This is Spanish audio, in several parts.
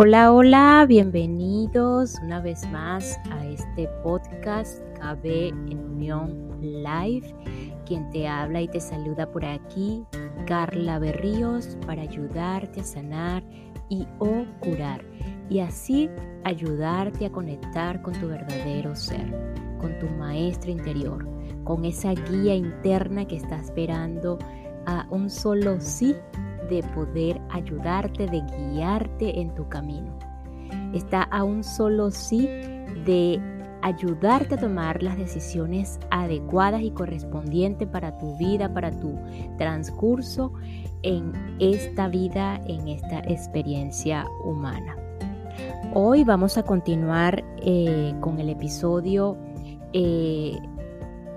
Hola, hola, bienvenidos una vez más a este podcast KB en Unión Live. Quien te habla y te saluda por aquí, Carla Berríos, para ayudarte a sanar y o curar. Y así ayudarte a conectar con tu verdadero ser, con tu maestro interior, con esa guía interna que está esperando a un solo sí de poder ayudarte, de guiarte en tu camino. Está a un solo sí de ayudarte a tomar las decisiones adecuadas y correspondientes para tu vida, para tu transcurso en esta vida, en esta experiencia humana. Hoy vamos a continuar eh, con el episodio, eh,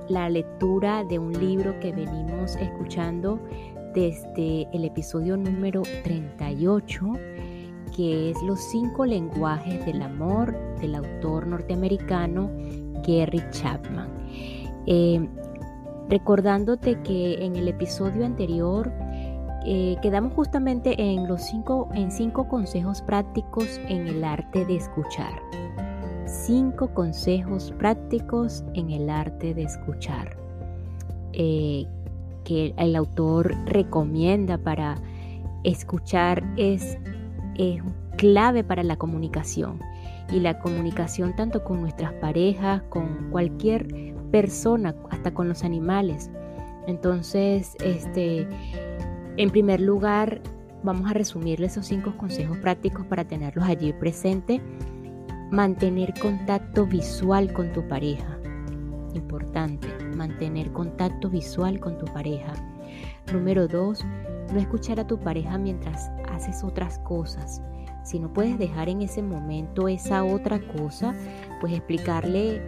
la lectura de un libro que venimos escuchando desde el episodio número 38, que es Los cinco lenguajes del amor del autor norteamericano Gary Chapman. Eh, recordándote que en el episodio anterior eh, quedamos justamente en los cinco, en cinco consejos prácticos en el arte de escuchar. Cinco consejos prácticos en el arte de escuchar. Eh, que el autor recomienda para escuchar es, clave para la comunicación. Y la comunicación tanto con nuestras parejas, con cualquier persona, hasta con los animales. Entonces, este, en primer lugar, vamos a resumirle esos cinco consejos prácticos para tenerlos allí presente. Mantener contacto visual con tu pareja. Importante, mantener contacto visual con tu pareja. Número dos, no escuchar a tu pareja mientras haces otras cosas. Si no puedes dejar en ese momento esa otra cosa, pues explicarle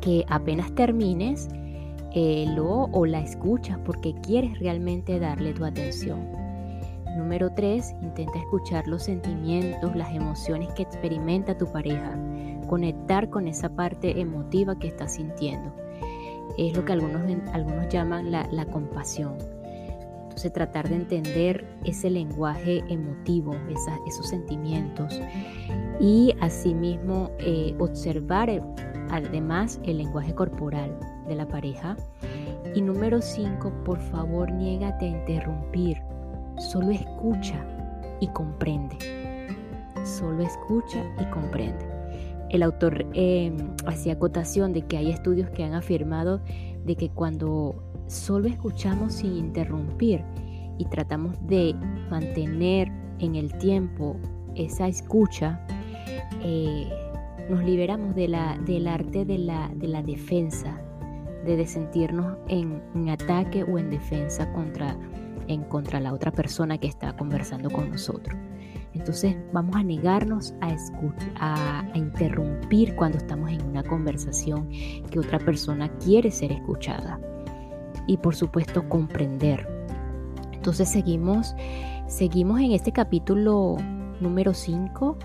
que apenas termines, eh, lo o la escuchas porque quieres realmente darle tu atención. Número 3. Intenta escuchar los sentimientos, las emociones que experimenta tu pareja conectar con esa parte emotiva que estás sintiendo. Es lo que algunos, algunos llaman la, compasión. Entonces tratar de entender ese lenguaje emotivo, esos sentimientos y asimismo eh, observar eh, además el lenguaje corporal de la pareja. Y número 5, por favor niégate a interrumpir, solo escucha y comprende. Solo escucha y comprende. El autor em, hacía acotación de que hay estudios que han afirmado de que cuando solo escuchamos sin interrumpir y tratamos de mantener en el tiempo esa escucha, eh, nos liberamos del arte de la, de la defensa, de sentirnos en, en, ataque o en defensa contra, en contra la otra persona que está conversando con nosotros. Entonces vamos a negarnos a, a, a interrumpir cuando estamos en una conversación que otra persona quiere ser escuchada. Y por supuesto comprender. Entonces seguimos, seguimos en este capítulo número 5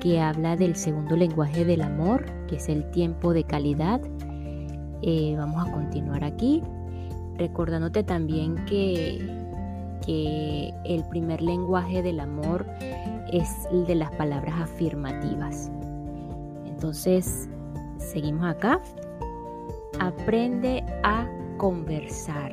que habla del segundo lenguaje del amor, que es el tiempo de calidad. Eh, vamos a continuar aquí, recordándote también que que el primer lenguaje del amor es el de las palabras afirmativas. Entonces, seguimos acá. Aprende a conversar.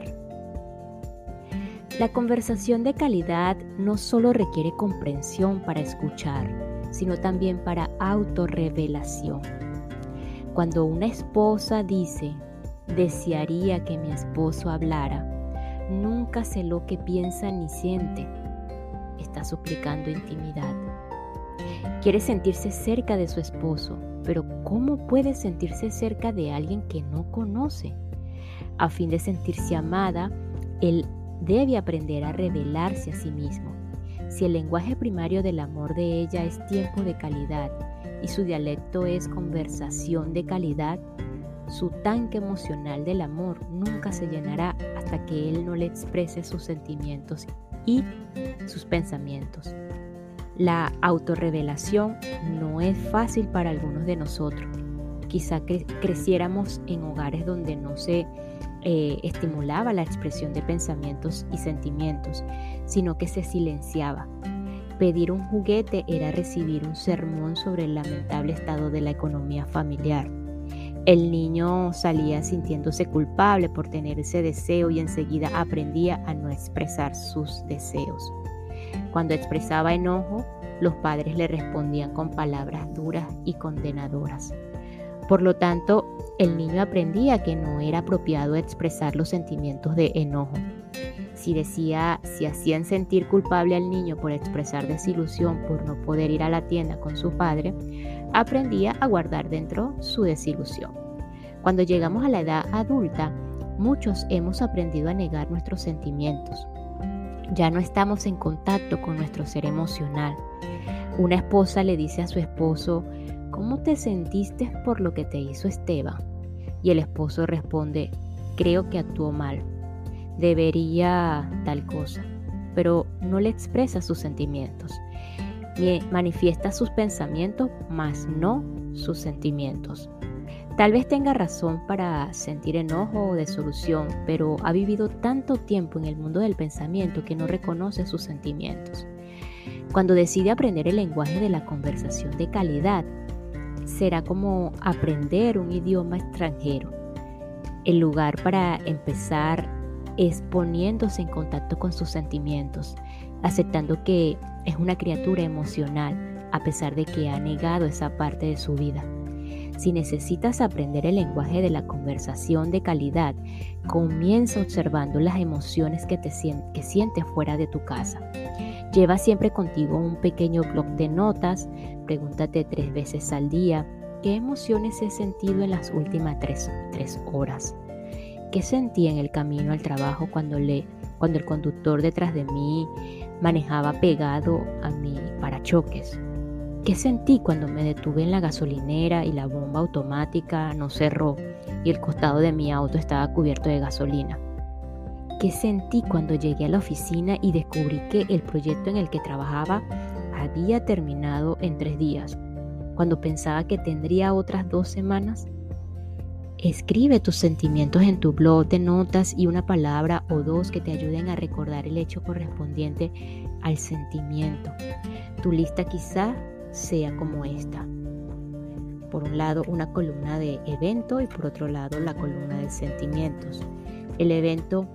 La conversación de calidad no solo requiere comprensión para escuchar, sino también para autorrevelación. Cuando una esposa dice, desearía que mi esposo hablara, nunca sé lo que piensa ni siente. Está suplicando intimidad. Quiere sentirse cerca de su esposo, pero ¿cómo puede sentirse cerca de alguien que no conoce? A fin de sentirse amada, él debe aprender a revelarse a sí mismo. Si el lenguaje primario del amor de ella es tiempo de calidad y su dialecto es conversación de calidad, su tanque emocional del amor nunca se llenará hasta que él no le exprese sus sentimientos y sus pensamientos. La autorrevelación no es fácil para algunos de nosotros. Quizá creciéramos en hogares donde no se eh, estimulaba la expresión de pensamientos y sentimientos, sino que se silenciaba. Pedir un juguete era recibir un sermón sobre el lamentable estado de la economía familiar. El niño salía sintiéndose culpable por tener ese deseo y enseguida aprendía a no expresar sus deseos. Cuando expresaba enojo, los padres le respondían con palabras duras y condenadoras. Por lo tanto, el niño aprendía que no era apropiado expresar los sentimientos de enojo. Si decía, si hacían sentir culpable al niño por expresar desilusión por no poder ir a la tienda con su padre, aprendía a guardar dentro su desilusión. Cuando llegamos a la edad adulta, muchos hemos aprendido a negar nuestros sentimientos. Ya no estamos en contacto con nuestro ser emocional. Una esposa le dice a su esposo, ¿cómo te sentiste por lo que te hizo Esteban? Y el esposo responde, creo que actuó mal. Debería tal cosa, pero no le expresa sus sentimientos manifiesta sus pensamientos, mas no sus sentimientos. Tal vez tenga razón para sentir enojo o desolución, pero ha vivido tanto tiempo en el mundo del pensamiento que no reconoce sus sentimientos. Cuando decide aprender el lenguaje de la conversación de calidad, será como aprender un idioma extranjero. El lugar para empezar es poniéndose en contacto con sus sentimientos, aceptando que es una criatura emocional a pesar de que ha negado esa parte de su vida. Si necesitas aprender el lenguaje de la conversación de calidad, comienza observando las emociones que, te, que sientes fuera de tu casa. Lleva siempre contigo un pequeño blog de notas, pregúntate tres veces al día qué emociones he sentido en las últimas tres, tres horas. ¿Qué sentí en el camino al trabajo cuando, le, cuando el conductor detrás de mí manejaba pegado a mi parachoques. ¿Qué sentí cuando me detuve en la gasolinera y la bomba automática no cerró y el costado de mi auto estaba cubierto de gasolina? ¿Qué sentí cuando llegué a la oficina y descubrí que el proyecto en el que trabajaba había terminado en tres días, cuando pensaba que tendría otras dos semanas? Escribe tus sentimientos en tu blog de notas y una palabra o dos que te ayuden a recordar el hecho correspondiente al sentimiento. Tu lista quizá sea como esta. Por un lado una columna de evento y por otro lado la columna de sentimientos. El evento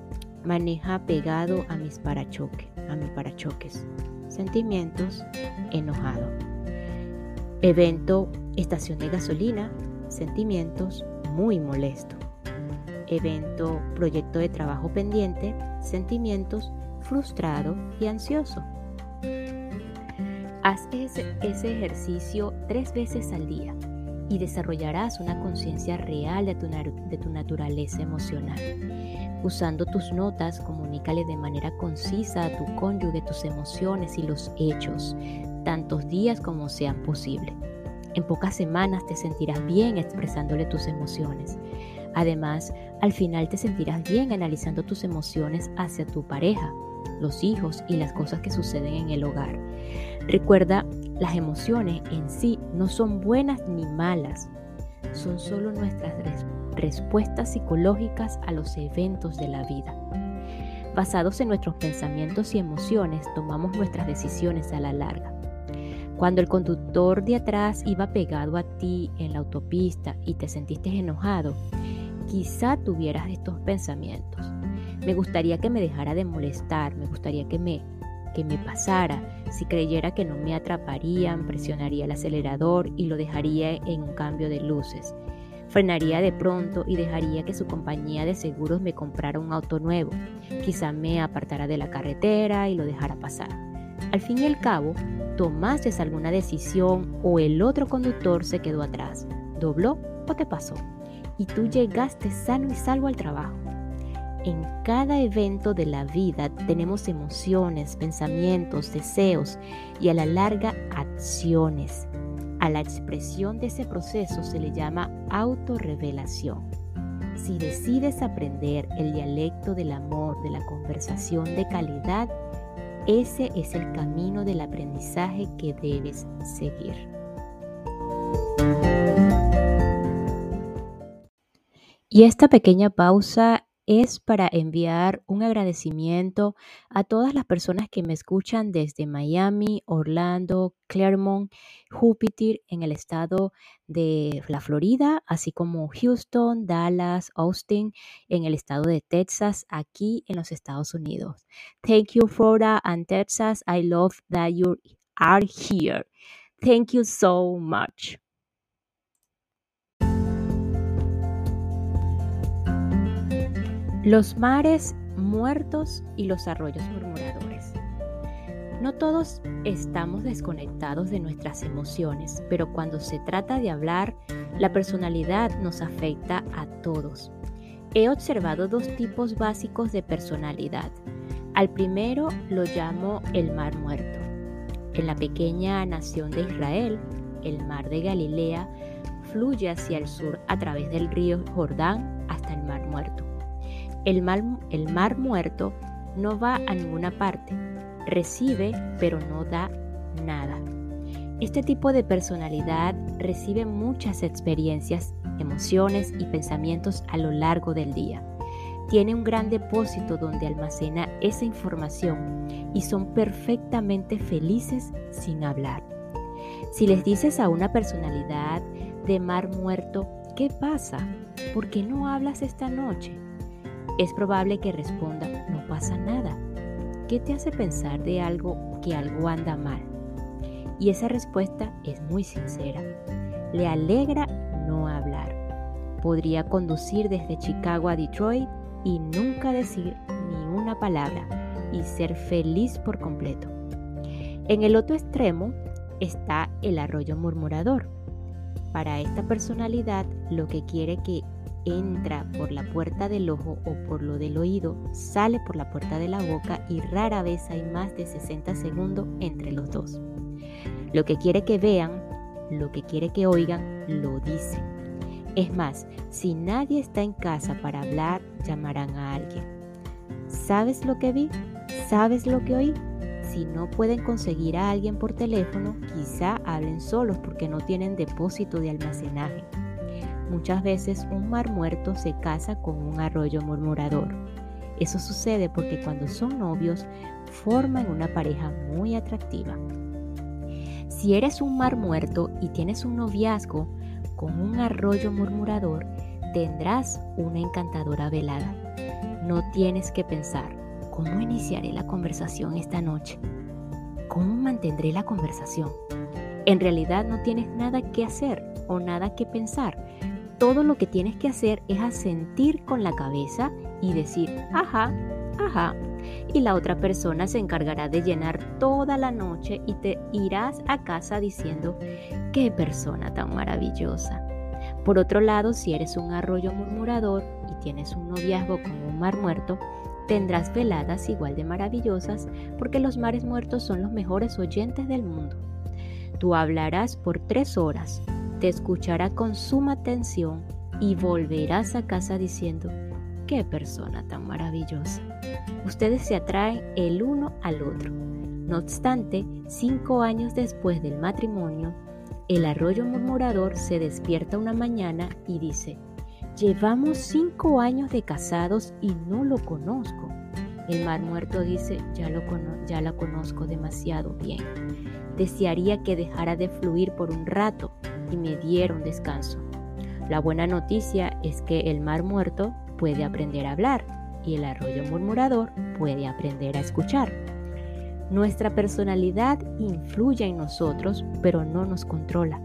maneja pegado a mis parachoques, a mis parachoques. Sentimientos enojado. Evento estación de gasolina, sentimientos muy molesto. Evento, proyecto de trabajo pendiente, sentimientos, frustrado y ansioso. Haz ese, ejercicio tres veces al día y desarrollarás una conciencia real de tu, de tu naturaleza emocional. Usando tus notas, comunícale de manera concisa a tu cónyuge tus emociones y los hechos, tantos días como sean posibles. En pocas semanas te sentirás bien expresándole tus emociones. Además, al final te sentirás bien analizando tus emociones hacia tu pareja, los hijos y las cosas que suceden en el hogar. Recuerda, las emociones en sí no son buenas ni malas, son solo nuestras respuestas psicológicas a los eventos de la vida. Basados en nuestros pensamientos y emociones, tomamos nuestras decisiones a la larga. Cuando el conductor de atrás iba pegado a ti en la autopista y te sentiste enojado, quizá tuvieras estos pensamientos. Me gustaría que me dejara de molestar, me gustaría que me, que me pasara. Si creyera que no me atraparían, presionaría el acelerador y lo dejaría en un cambio de luces. Frenaría de pronto y dejaría que su compañía de seguros me comprara un auto nuevo. Quizá me apartara de la carretera y lo dejara pasar. Al fin y al cabo, tomaste alguna decisión o el otro conductor se quedó atrás, dobló o te pasó y tú llegaste sano y salvo al trabajo. En cada evento de la vida tenemos emociones, pensamientos, deseos y a la larga acciones. A la expresión de ese proceso se le llama autorrevelación. Si decides aprender el dialecto del amor, de la conversación de calidad, ese es el camino del aprendizaje que debes seguir. Y esta pequeña pausa es para enviar un agradecimiento a todas las personas que me escuchan desde Miami, Orlando, Claremont, Júpiter en el estado de la Florida, así como Houston, Dallas, Austin en el estado de Texas, aquí en los Estados Unidos. Thank you, Florida and Texas. I love that you are here. Thank you so much. Los mares muertos y los arroyos murmuradores. No todos estamos desconectados de nuestras emociones, pero cuando se trata de hablar, la personalidad nos afecta a todos. He observado dos tipos básicos de personalidad. Al primero lo llamo el mar muerto. En la pequeña nación de Israel, el mar de Galilea fluye hacia el sur a través del río Jordán El mar, muerto no va a ninguna parte, recibe pero no da nada. Este tipo de personalidad recibe muchas experiencias, emociones y pensamientos a lo largo del día. Tiene un gran depósito donde almacena esa información y son perfectamente felices sin hablar. Si les dices a una personalidad de mar muerto, ¿qué pasa? ¿Por qué no hablas esta noche? Es probable que responda, no pasa nada. ¿Qué te hace pensar de algo que algo anda mal? Y esa respuesta es muy sincera. Le alegra no hablar. Podría conducir desde Chicago a Detroit y nunca decir ni una palabra y ser feliz por completo. En el otro extremo está el arroyo murmurador. Para esta personalidad lo que quiere que entra por la puerta del ojo o por lo del oído, sale por la puerta de la boca y rara vez hay más de 60 segundos entre los dos. Lo que quiere que vean, lo que quiere que oigan, lo dice. Es más, si nadie está en casa para hablar, llamarán a alguien. ¿Sabes lo que vi? ¿Sabes lo que oí? Si no pueden conseguir a alguien por teléfono, quizá hablen solos porque no tienen depósito de almacenaje. Muchas veces un mar muerto se casa con un arroyo murmurador. Eso sucede porque cuando son novios forman una pareja muy atractiva. Si eres un mar muerto y tienes un noviazgo con un arroyo murmurador, tendrás una encantadora velada. No tienes que pensar, ¿cómo iniciaré la conversación esta noche? ¿Cómo mantendré la conversación? En realidad no tienes nada que hacer o nada que pensar todo lo que tienes que hacer es asentir con la cabeza y decir, ajá, ajá. Y la otra persona se encargará de llenar toda la noche y te irás a casa diciendo, qué persona tan maravillosa. Por otro lado, si eres un arroyo murmurador y tienes un noviazgo con un mar muerto, tendrás veladas igual de maravillosas porque los mares muertos son los mejores oyentes del mundo. Tú hablarás por tres horas, te escuchará con suma atención y volverás a casa diciendo, qué persona tan maravillosa. Ustedes se atraen el uno al otro. No obstante, cinco años después del matrimonio, el arroyo murmurador se despierta una mañana y dice, llevamos cinco años de casados y no lo conozco. El mar muerto dice, ya, lo ya la conozco demasiado bien. Desearía que dejara de fluir por un rato y me dieron descanso. La buena noticia es que el mar muerto puede aprender a hablar y el arroyo murmurador puede aprender a escuchar. Nuestra personalidad influye en nosotros, pero no nos controla.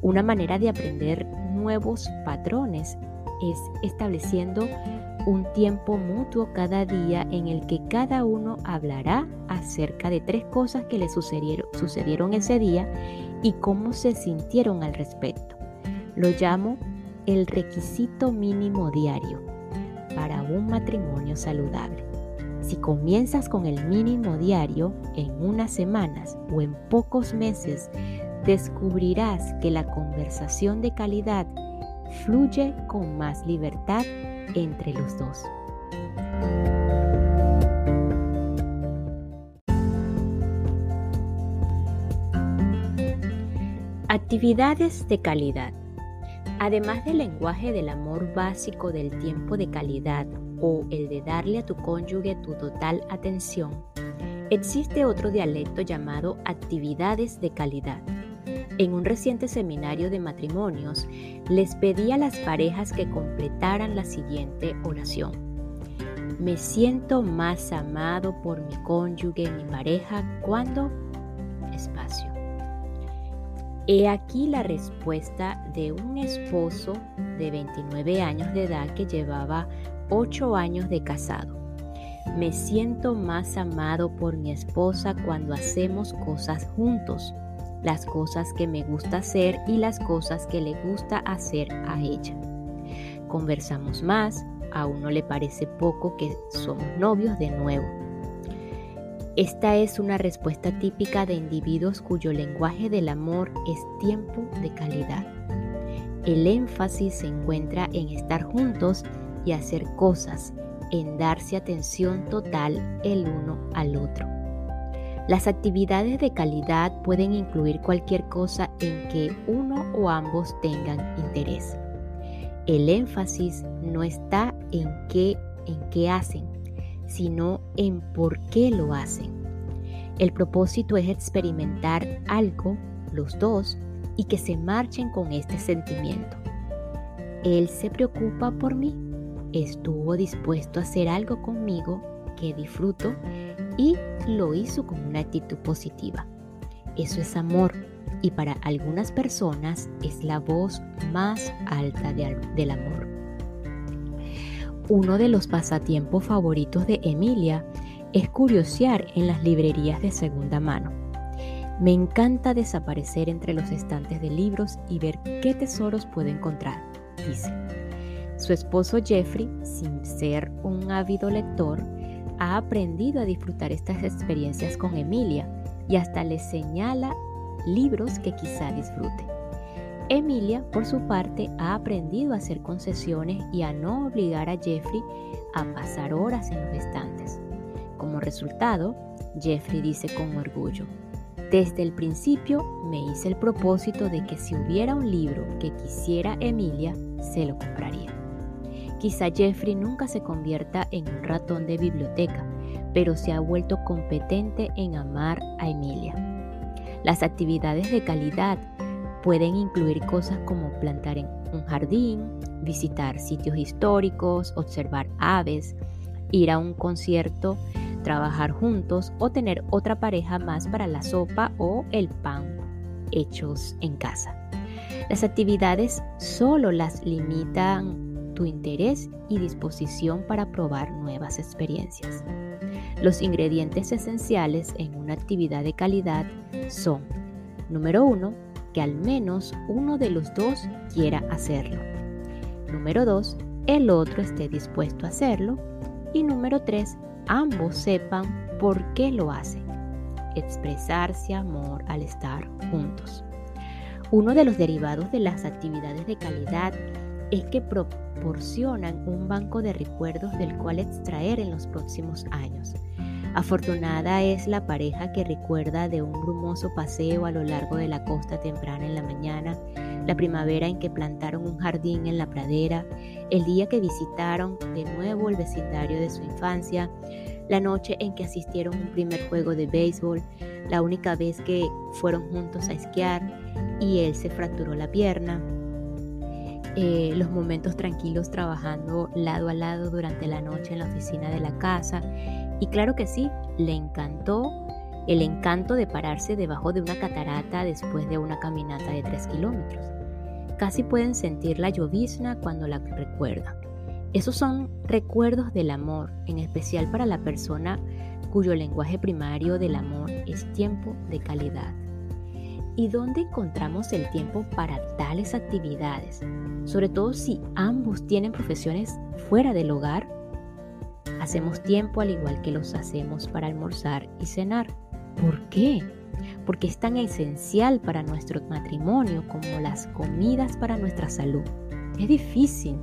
Una manera de aprender nuevos patrones es estableciendo un tiempo mutuo cada día en el que cada uno hablará acerca de tres cosas que le sucedieron, ese día y cómo se sintieron al respecto. Lo llamo el requisito mínimo diario para un matrimonio saludable. Si comienzas con el mínimo diario en unas semanas o en pocos meses, descubrirás que la conversación de calidad fluye con más libertad entre los dos. Actividades de calidad. Además del lenguaje del amor básico del tiempo de calidad o el de darle a tu cónyuge tu total atención, existe otro dialecto llamado actividades de calidad. En un reciente seminario de matrimonios, les pedí a las parejas que completaran la siguiente oración. Me siento más amado por mi cónyuge, mi pareja, cuando... Espacio. He aquí la respuesta de un esposo de 29 años de edad que llevaba 8 años de casado. Me siento más amado por mi esposa cuando hacemos cosas juntos, las cosas que me gusta hacer y las cosas que le gusta hacer a ella. Conversamos más, a uno le parece poco que somos novios de nuevo esta es una respuesta típica de individuos cuyo lenguaje del amor es tiempo de calidad. El énfasis se encuentra en estar juntos y hacer cosas, en darse atención total el uno al otro. Las actividades de calidad pueden incluir cualquier cosa en que uno o ambos tengan interés. El énfasis no está en qué, en qué hacen, sino en por qué lo hacen. El propósito es experimentar algo, los dos, y que se marchen con este sentimiento. Él se preocupa por mí, estuvo dispuesto a hacer algo conmigo que disfruto y lo hizo con una actitud positiva. Eso es amor y para algunas personas es la voz más alta del amor. Uno de los pasatiempos favoritos de Emilia es curiosear en las librerías de segunda mano. Me encanta desaparecer entre los estantes de libros y ver qué tesoros puedo encontrar, dice. Su esposo Jeffrey, sin ser un ávido lector, ha aprendido a disfrutar estas experiencias con Emilia y hasta le señala libros que quizá disfrute. Emilia, por su parte, ha aprendido a hacer concesiones y a no obligar a Jeffrey a pasar horas en los estantes. Como resultado, Jeffrey dice con orgullo, desde el principio me hice el propósito de que si hubiera un libro que quisiera Emilia, se lo compraría. Quizá Jeffrey nunca se convierta en un ratón de biblioteca, pero se ha vuelto competente en amar a Emilia. Las actividades de calidad Pueden incluir cosas como plantar en un jardín, visitar sitios históricos, observar aves, ir a un concierto, trabajar juntos o tener otra pareja más para la sopa o el pan hechos en casa. Las actividades solo las limitan tu interés y disposición para probar nuevas experiencias. Los ingredientes esenciales en una actividad de calidad son, número uno, que al menos uno de los dos quiera hacerlo. Número 2. El otro esté dispuesto a hacerlo. Y número 3. Ambos sepan por qué lo hacen. Expresarse amor al estar juntos. Uno de los derivados de las actividades de calidad es que proporcionan un banco de recuerdos del cual extraer en los próximos años. Afortunada es la pareja que recuerda de un brumoso paseo a lo largo de la costa temprana en la mañana, la primavera en que plantaron un jardín en la pradera, el día que visitaron de nuevo el vecindario de su infancia, la noche en que asistieron a un primer juego de béisbol, la única vez que fueron juntos a esquiar y él se fracturó la pierna, eh, los momentos tranquilos trabajando lado a lado durante la noche en la oficina de la casa y claro que sí, le encantó el encanto de pararse debajo de una catarata después de una caminata de 3 kilómetros. Casi pueden sentir la llovizna cuando la recuerdan. Esos son recuerdos del amor, en especial para la persona cuyo lenguaje primario del amor es tiempo de calidad. ¿Y dónde encontramos el tiempo para tales actividades? Sobre todo si ambos tienen profesiones fuera del hogar Hacemos tiempo al igual que los hacemos para almorzar y cenar. ¿Por qué? Porque es tan esencial para nuestro matrimonio como las comidas para nuestra salud. Es difícil.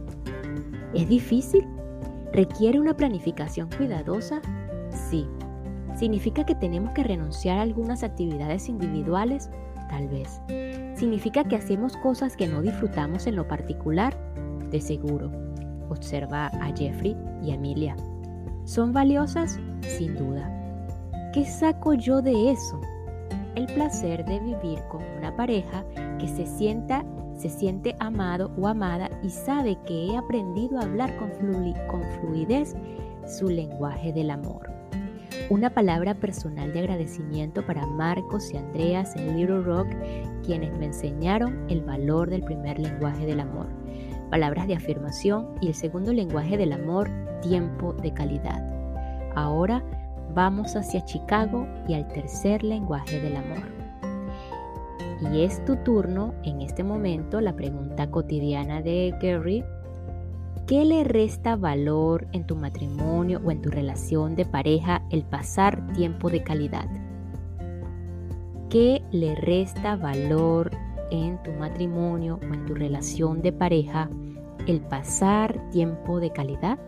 ¿Es difícil? ¿Requiere una planificación cuidadosa? Sí. ¿Significa que tenemos que renunciar a algunas actividades individuales? Tal vez. ¿Significa que hacemos cosas que no disfrutamos en lo particular? De seguro. Observa a Jeffrey y a Emilia. ¿Son valiosas? Sin duda. ¿Qué saco yo de eso? El placer de vivir con una pareja que se sienta se siente amado o amada y sabe que he aprendido a hablar con, con fluidez su lenguaje del amor. Una palabra personal de agradecimiento para Marcos y Andreas en Little Rock, quienes me enseñaron el valor del primer lenguaje del amor. Palabras de afirmación y el segundo lenguaje del amor, tiempo de calidad. Ahora vamos hacia Chicago y al tercer lenguaje del amor. Y es tu turno en este momento la pregunta cotidiana de Gary ¿Qué le resta valor en tu matrimonio o en tu relación de pareja el pasar tiempo de calidad? ¿Qué le resta valor en tu matrimonio o en tu relación de pareja el pasar tiempo de calidad?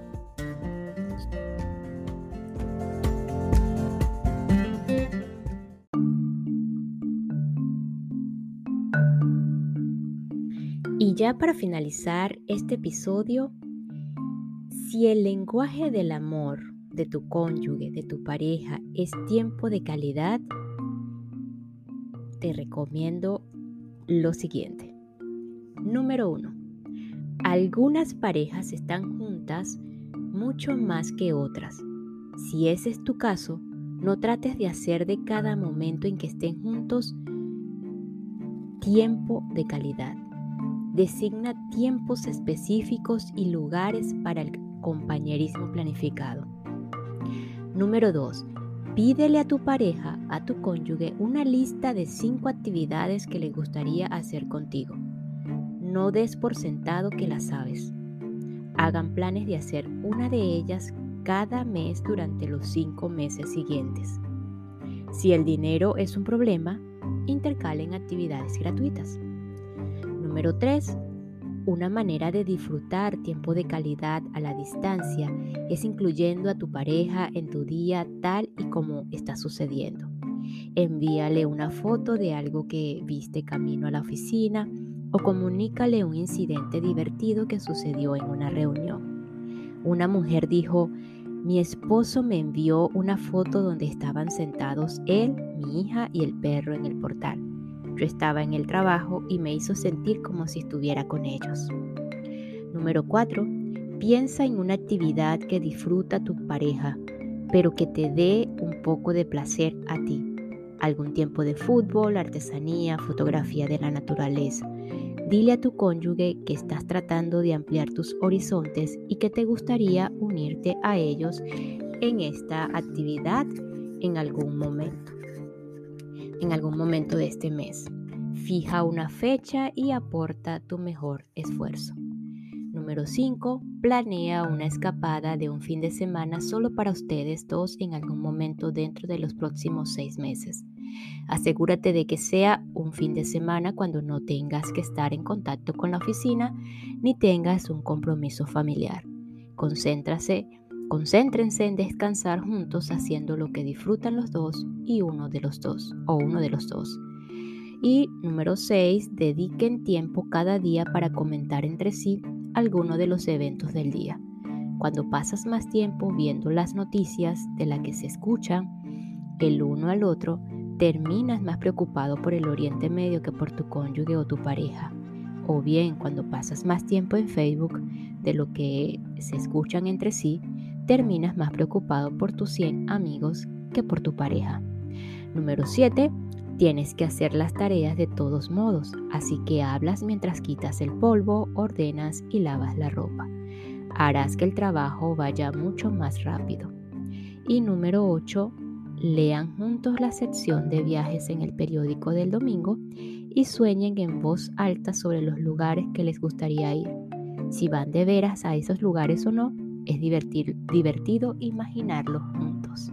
Y ya para finalizar este episodio, si el lenguaje del amor de tu cónyuge, de tu pareja, es tiempo de calidad, te recomiendo lo siguiente. Número uno, algunas parejas están juntas mucho más que otras. Si ese es tu caso, no trates de hacer de cada momento en que estén juntos tiempo de calidad. Designa tiempos específicos y lugares para el compañerismo planificado. Número 2. Pídele a tu pareja, a tu cónyuge, una lista de 5 actividades que le gustaría hacer contigo. No des por sentado que las sabes. Hagan planes de hacer una de ellas cada mes durante los 5 meses siguientes. Si el dinero es un problema, intercalen actividades gratuitas. Número 3. Una manera de disfrutar tiempo de calidad a la distancia es incluyendo a tu pareja en tu día tal y como está sucediendo. Envíale una foto de algo que viste camino a la oficina o comunícale un incidente divertido que sucedió en una reunión. Una mujer dijo, mi esposo me envió una foto donde estaban sentados él, mi hija y el perro en el portal. Yo estaba en el trabajo y me hizo sentir como si estuviera con ellos. Número 4. Piensa en una actividad que disfruta tu pareja, pero que te dé un poco de placer a ti. Algún tiempo de fútbol, artesanía, fotografía de la naturaleza. Dile a tu cónyuge que estás tratando de ampliar tus horizontes y que te gustaría unirte a ellos en esta actividad en algún momento en algún momento de este mes. Fija una fecha y aporta tu mejor esfuerzo. Número 5. Planea una escapada de un fin de semana solo para ustedes dos en algún momento dentro de los próximos seis meses. Asegúrate de que sea un fin de semana cuando no tengas que estar en contacto con la oficina ni tengas un compromiso familiar. Concéntrase Concéntrense en descansar juntos haciendo lo que disfrutan los dos y uno de los dos o uno de los dos. Y número 6, dediquen tiempo cada día para comentar entre sí alguno de los eventos del día. Cuando pasas más tiempo viendo las noticias de las que se escuchan el uno al otro, terminas más preocupado por el Oriente Medio que por tu cónyuge o tu pareja. O bien cuando pasas más tiempo en Facebook de lo que se escuchan entre sí, terminas más preocupado por tus 100 amigos que por tu pareja. Número 7. Tienes que hacer las tareas de todos modos, así que hablas mientras quitas el polvo, ordenas y lavas la ropa. Harás que el trabajo vaya mucho más rápido. Y número 8. Lean juntos la sección de viajes en el periódico del domingo y sueñen en voz alta sobre los lugares que les gustaría ir. Si van de veras a esos lugares o no, es divertido imaginarlo juntos.